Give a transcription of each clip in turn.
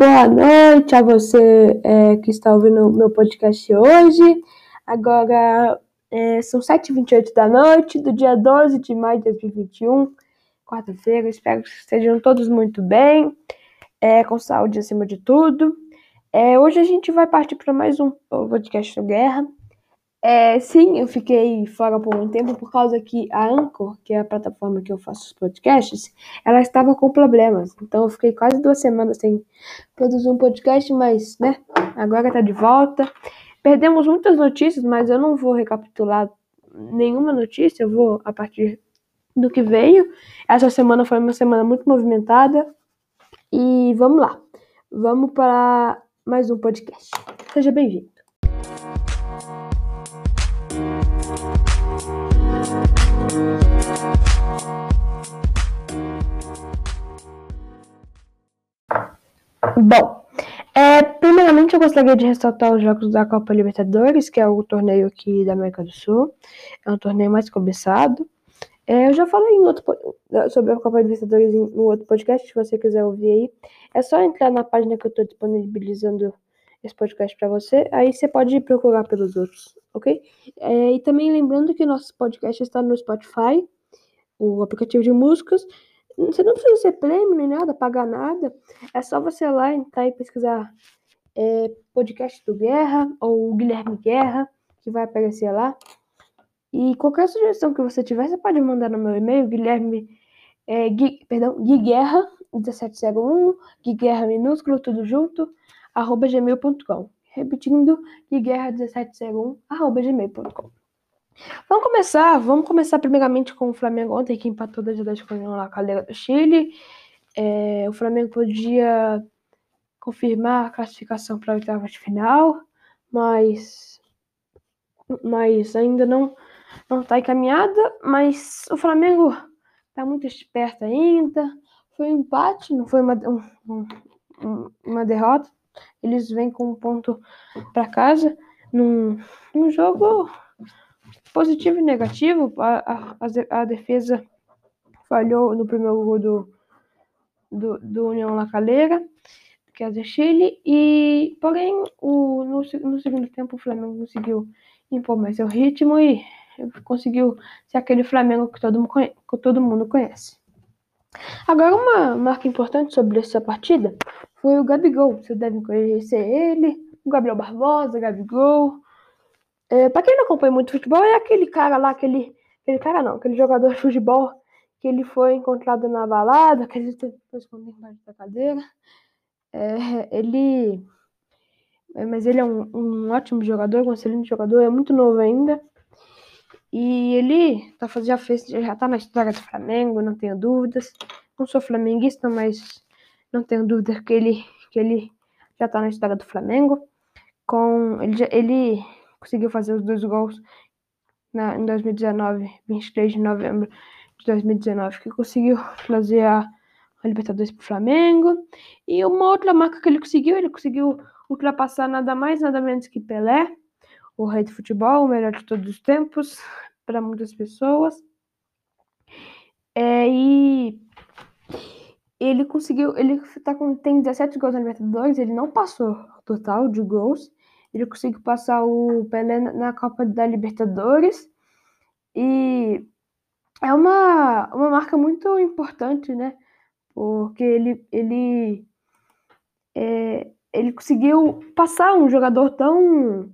boa noite a você é, que está ouvindo o meu podcast hoje. Agora é, são 7h28 da noite do dia 12 de maio de 2021, quarta-feira. Espero que estejam todos muito bem, é, com saúde acima de tudo. É, hoje a gente vai partir para mais um podcast sobre guerra. É, sim, eu fiquei fora por um tempo por causa que a Anchor, que é a plataforma que eu faço os podcasts, ela estava com problemas. Então eu fiquei quase duas semanas sem produzir um podcast, mas, né, agora tá de volta. Perdemos muitas notícias, mas eu não vou recapitular nenhuma notícia, eu vou a partir do que veio. Essa semana foi uma semana muito movimentada. E vamos lá. Vamos para mais um podcast. Seja bem-vindo. Bom, é, primeiramente eu gostaria de ressaltar os jogos da Copa Libertadores, que é o torneio aqui da América do Sul. É um torneio mais cobiçado. É, eu já falei em outro, sobre a Copa Libertadores um outro podcast, se você quiser ouvir aí. É só entrar na página que eu estou disponibilizando esse podcast para você. Aí você pode procurar pelos outros, ok? É, e também lembrando que nosso podcast está no Spotify, o aplicativo de músicas. Você não precisa ser prêmio nem nada, pagar nada. É só você ir lá entrar e pesquisar é, podcast do Guerra ou Guilherme Guerra, que vai aparecer lá. E qualquer sugestão que você tiver, você pode mandar no meu e-mail, Guilherme, é, Gui, perdão, Guiguerra, 1701, Guiguerra minúsculo, tudo junto, arroba gmail.com. Repetindo, guiguerra1701, arroba gmail.com. Vamos começar, vamos começar primeiramente com o Flamengo ontem, que empatou 2 a 2 com a Calera do Chile. É, o Flamengo podia confirmar a classificação para a oitava de final, mas, mas ainda não não está encaminhada, mas o Flamengo está muito esperto ainda. Foi um empate, não foi uma, um, um, uma derrota. Eles vêm com um ponto para casa num, num jogo positivo e negativo. A, a, a defesa falhou no primeiro gol do, do, do União La Calera, que é do Chile, e porém o, no, no segundo tempo o Flamengo conseguiu impor mais seu ritmo e conseguiu ser aquele Flamengo que todo, que todo mundo conhece. Agora, uma marca importante sobre essa partida foi o Gabigol. Vocês devem conhecer ele, o Gabriel Barbosa, o Gabigol. É, para quem não acompanha muito futebol, é aquele cara lá, aquele, aquele cara não, aquele jogador de futebol que ele foi encontrado na balada, que ele teve que esconder embaixo da cadeira. É, ele. É, mas ele é um, um ótimo jogador, um excelente jogador, é muito novo ainda. E ele tá, já, fez, já tá na história do Flamengo, não tenho dúvidas. Não sou flamenguista, mas não tenho dúvida que ele, que ele já tá na história do Flamengo. Com, ele, ele conseguiu fazer os dois gols na, em 2019, 23 de novembro de 2019, que conseguiu trazer a, a Libertadores pro Flamengo. E uma outra marca que ele conseguiu, ele conseguiu ultrapassar nada mais, nada menos que Pelé o rei do futebol, o melhor de todos os tempos, para muitas pessoas. É, e ele conseguiu, ele tá com, tem 17 gols na Libertadores, ele não passou o total de gols, ele conseguiu passar o Pelé na Copa da Libertadores, e é uma, uma marca muito importante, né, porque ele, ele, é, ele conseguiu passar um jogador tão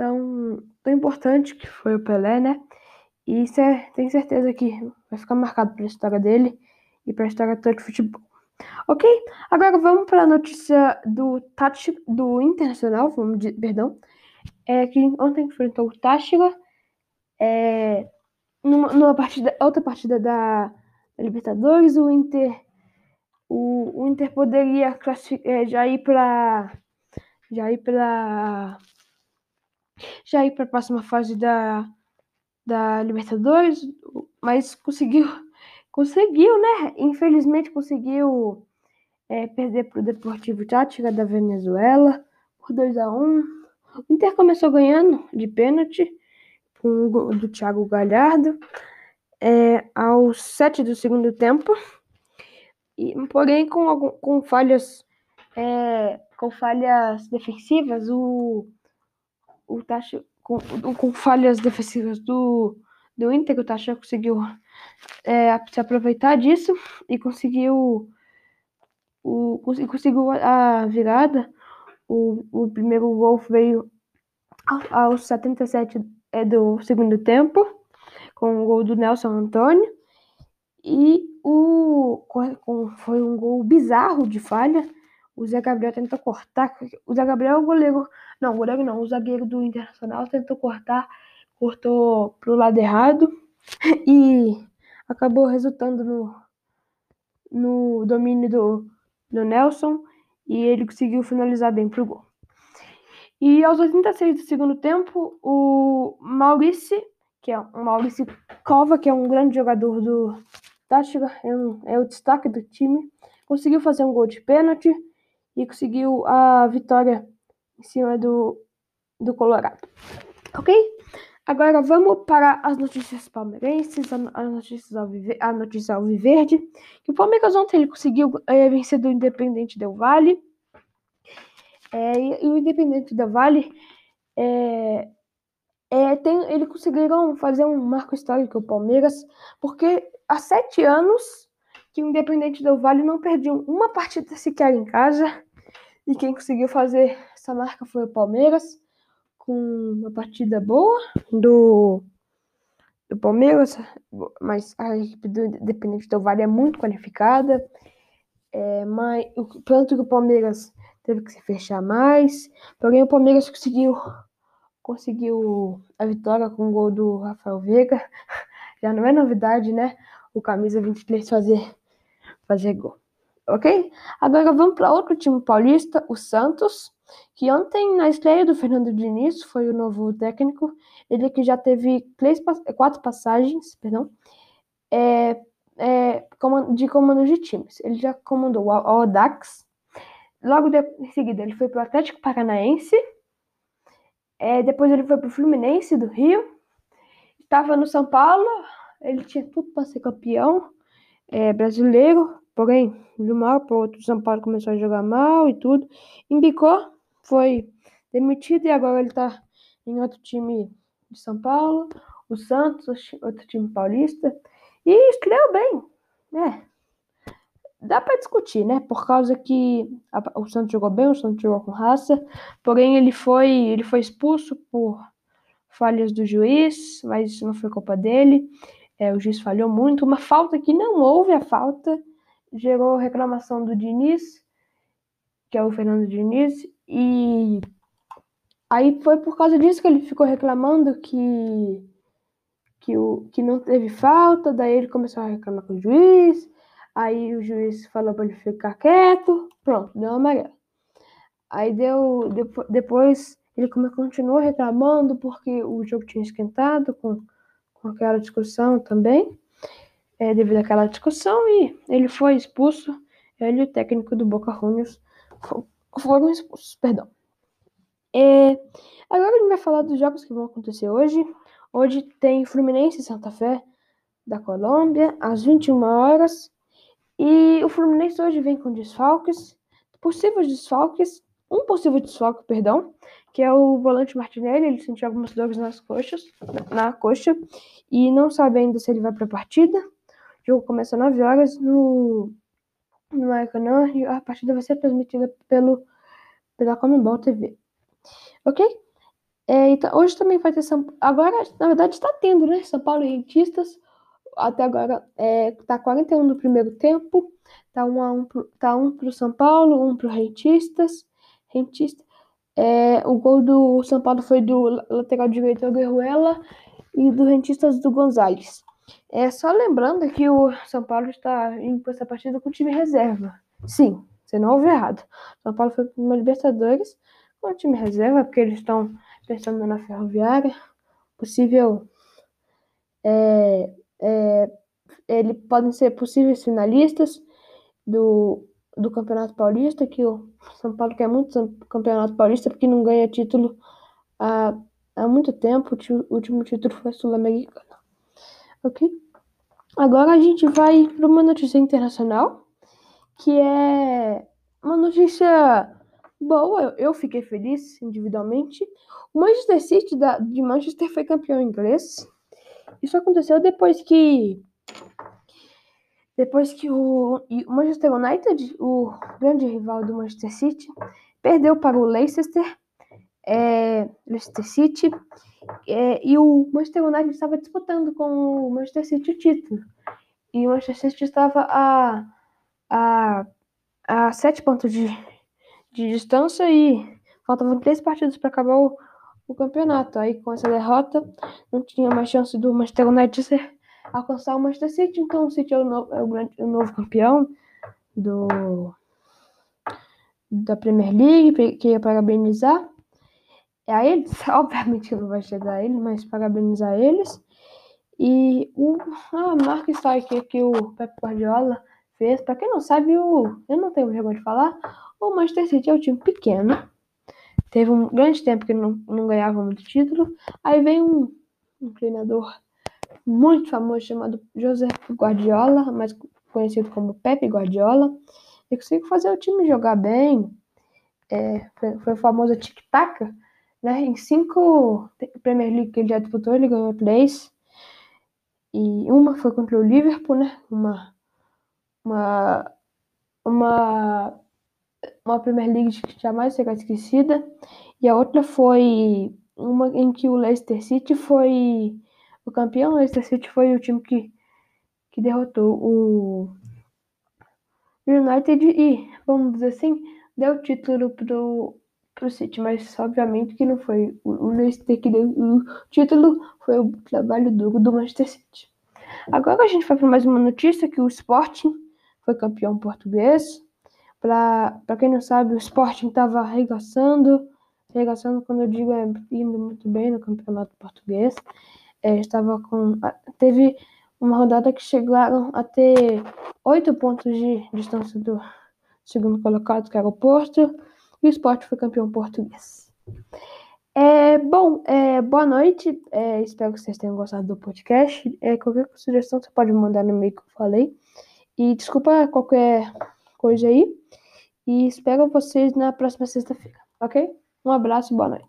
tão, tão importante que foi o Pelé, né? E isso é, tenho certeza que vai ficar marcado pela história dele e pela história toda de futebol. Ok? Agora vamos para a notícia do Tati, do Internacional, vamos dizer, perdão. É que ontem enfrentou o Táchira é, numa, numa partida, outra partida da, da Libertadores, o Inter o, o Inter poderia é, já ir para já ir para já ir para a próxima fase da, da Libertadores, mas conseguiu, conseguiu, né? Infelizmente conseguiu é, perder para o Deportivo Tática da Venezuela por 2 a 1 O Inter começou ganhando de pênalti com o do Thiago Galhardo é, aos 7 do segundo tempo, e, porém com, com falhas é, com falhas defensivas, o, o Tacho, com, com falhas defensivas do, do Inter, o Tacho conseguiu é, se aproveitar disso e conseguiu o, conseguiu a virada. O, o primeiro gol veio aos 77 é, do segundo tempo, com o gol do Nelson Antônio. E o, foi um gol bizarro de falha. O Zé Gabriel tentou cortar. O Zé Gabriel é o goleiro. Não, o goleiro não. O zagueiro do Internacional tentou cortar. Cortou pro lado errado. E acabou resultando no, no domínio do, do Nelson. E ele conseguiu finalizar bem pro gol. E aos 86 do segundo tempo, o Maurício, que é o Maurício Cova, que é um grande jogador do Táchira, é, um, é o destaque do time, conseguiu fazer um gol de pênalti e conseguiu a vitória em cima do, do Colorado. Ok? Agora vamos para as notícias palmeirenses, as notícias a notícia ao Viverde. Que o Palmeiras ontem ele conseguiu é, vencer do Independente Del Vale. É, e, o Independente Del Vale é, é, tem, eles conseguiram fazer um marco histórico o Palmeiras, porque há sete anos que o Independente Del Vale não perdeu uma partida sequer em casa. E quem conseguiu fazer essa marca foi o Palmeiras, com uma partida boa do, do Palmeiras, mas a equipe do Independente Del Vale é muito qualificada. É, mas, tanto que o Palmeiras teve que se fechar mais. Porém, o Palmeiras conseguiu, conseguiu a vitória com o gol do Rafael Veiga. Já não é novidade, né? O camisa 23 fazer, fazer gol. Ok? Agora vamos para outro time paulista, o Santos, que ontem, na estreia do Fernando Diniz, foi o novo técnico. Ele que já teve três, quatro passagens, perdão, é, é, de comando de times. Ele já comandou o Audax, Logo de, em seguida, ele foi para o Atlético Paranaense. É, depois ele foi para o Fluminense do Rio. Estava no São Paulo. Ele tinha tudo para ser campeão é, brasileiro. Porém, de uma hora para outra, o São Paulo começou a jogar mal e tudo. Embicou, foi demitido e agora ele está em outro time de São Paulo. O Santos, outro time paulista. E estreou bem. É, dá para discutir, né? Por causa que a, o Santos jogou bem, o Santos jogou com raça, porém ele foi, ele foi expulso por falhas do juiz, mas isso não foi culpa dele. É, o juiz falhou muito, uma falta que não houve a falta, gerou reclamação do Diniz, que é o Fernando Diniz, e aí foi por causa disso que ele ficou reclamando que que, o, que não teve falta, daí ele começou a reclamar com o juiz, Aí o juiz falou para ele ficar quieto, pronto, deu amarelo. Aí deu. Depois ele continuou reclamando porque o jogo tinha esquentado com, com aquela discussão também. É, devido àquela discussão, e ele foi expulso. Ele e o técnico do Boca Juniors foram expulsos, perdão. É, agora a gente vai falar dos jogos que vão acontecer hoje. Hoje tem Fluminense e Santa Fé da Colômbia, às 21 horas. E o Fluminense hoje vem com desfalques, possíveis desfalques, um possível desfalque, perdão, que é o volante Martinelli, ele sentiu algumas dores nas coxas, na coxa, e não sabe ainda se ele vai para a partida. O jogo começa às 9 horas no, no Maracanã e a partida vai ser transmitida pelo, pela Comembol TV. Ok? É, então, hoje também vai ter São Agora, na verdade, está tendo, né? São Paulo e Rentistas até agora é, tá 41 do primeiro tempo, tá um a um tá um pro São Paulo, um pro Rentistas, Rentista. É, o gol do São Paulo foi do lateral direito Guerruela e do Rentistas do Gonzalez. É só lembrando que o São Paulo está indo para essa partida com o time reserva. Sim, você não ouviu errado. São Paulo foi para uma Libertadores com o time reserva, porque eles estão pensando na ferroviária. Possível é, é, ele podem ser possíveis finalistas do, do Campeonato Paulista, que o São Paulo quer muito Campeonato Paulista porque não ganha título há, há muito tempo. O último título foi Sul-Americano. Ok? Agora a gente vai para uma notícia internacional, que é uma notícia boa, eu fiquei feliz individualmente. O Manchester City da, de Manchester foi campeão inglês. Isso aconteceu depois que depois que o, o Manchester United, o grande rival do Manchester City, perdeu para o Leicester, é, Leicester City, é, e o Manchester United estava disputando com o Manchester City o título. E o Manchester City estava a, a, a sete pontos de, de distância e faltavam três partidas para acabar o, o campeonato. Aí com essa derrota não tinha mais chance do Manchester United ser alcançar o Manchester City. Então o City é o, novo, é o, grande, o novo campeão do, da Premier League, queria parabenizar a eles. Obviamente não vai chegar a ele, mas parabenizar eles. E o, a marca histórica que o Pep Guardiola fez, para quem não sabe, o, eu não tenho vergonha de falar, o Manchester City é um time pequeno. Teve um grande tempo que não, não ganhava muito título. Aí vem um, um treinador muito famoso chamado José Guardiola, mais conhecido como Pepe Guardiola, e conseguiu fazer o time jogar bem. É, foi, foi o famoso tic-tac, né? Em cinco Premier League que ele já disputou, ele ganhou três. E uma foi contra o Liverpool, né? Uma, uma, uma, uma Premier League que jamais será esquecida. E a outra foi uma em que o Leicester City foi o campeão. Leicester City foi o time que, que derrotou o United e, vamos dizer assim, deu o título pro, pro City, mas obviamente que não foi o Leicester que deu o título, foi o trabalho duro do Manchester City. Agora a gente vai para mais uma notícia que o Sporting foi campeão português. Para quem não sabe, o Sporting estava arregaçando, arregaçando quando eu digo é indo muito bem no campeonato português. É, estava com teve uma rodada que chegaram a ter oito pontos de distância do segundo colocado, que era o Porto, e o Sport foi campeão português. É, bom, é, boa noite, é, espero que vocês tenham gostado do podcast. É, qualquer sugestão você pode mandar no e-mail que eu falei. E desculpa qualquer coisa aí. E espero vocês na próxima sexta-feira, ok? Um abraço boa noite.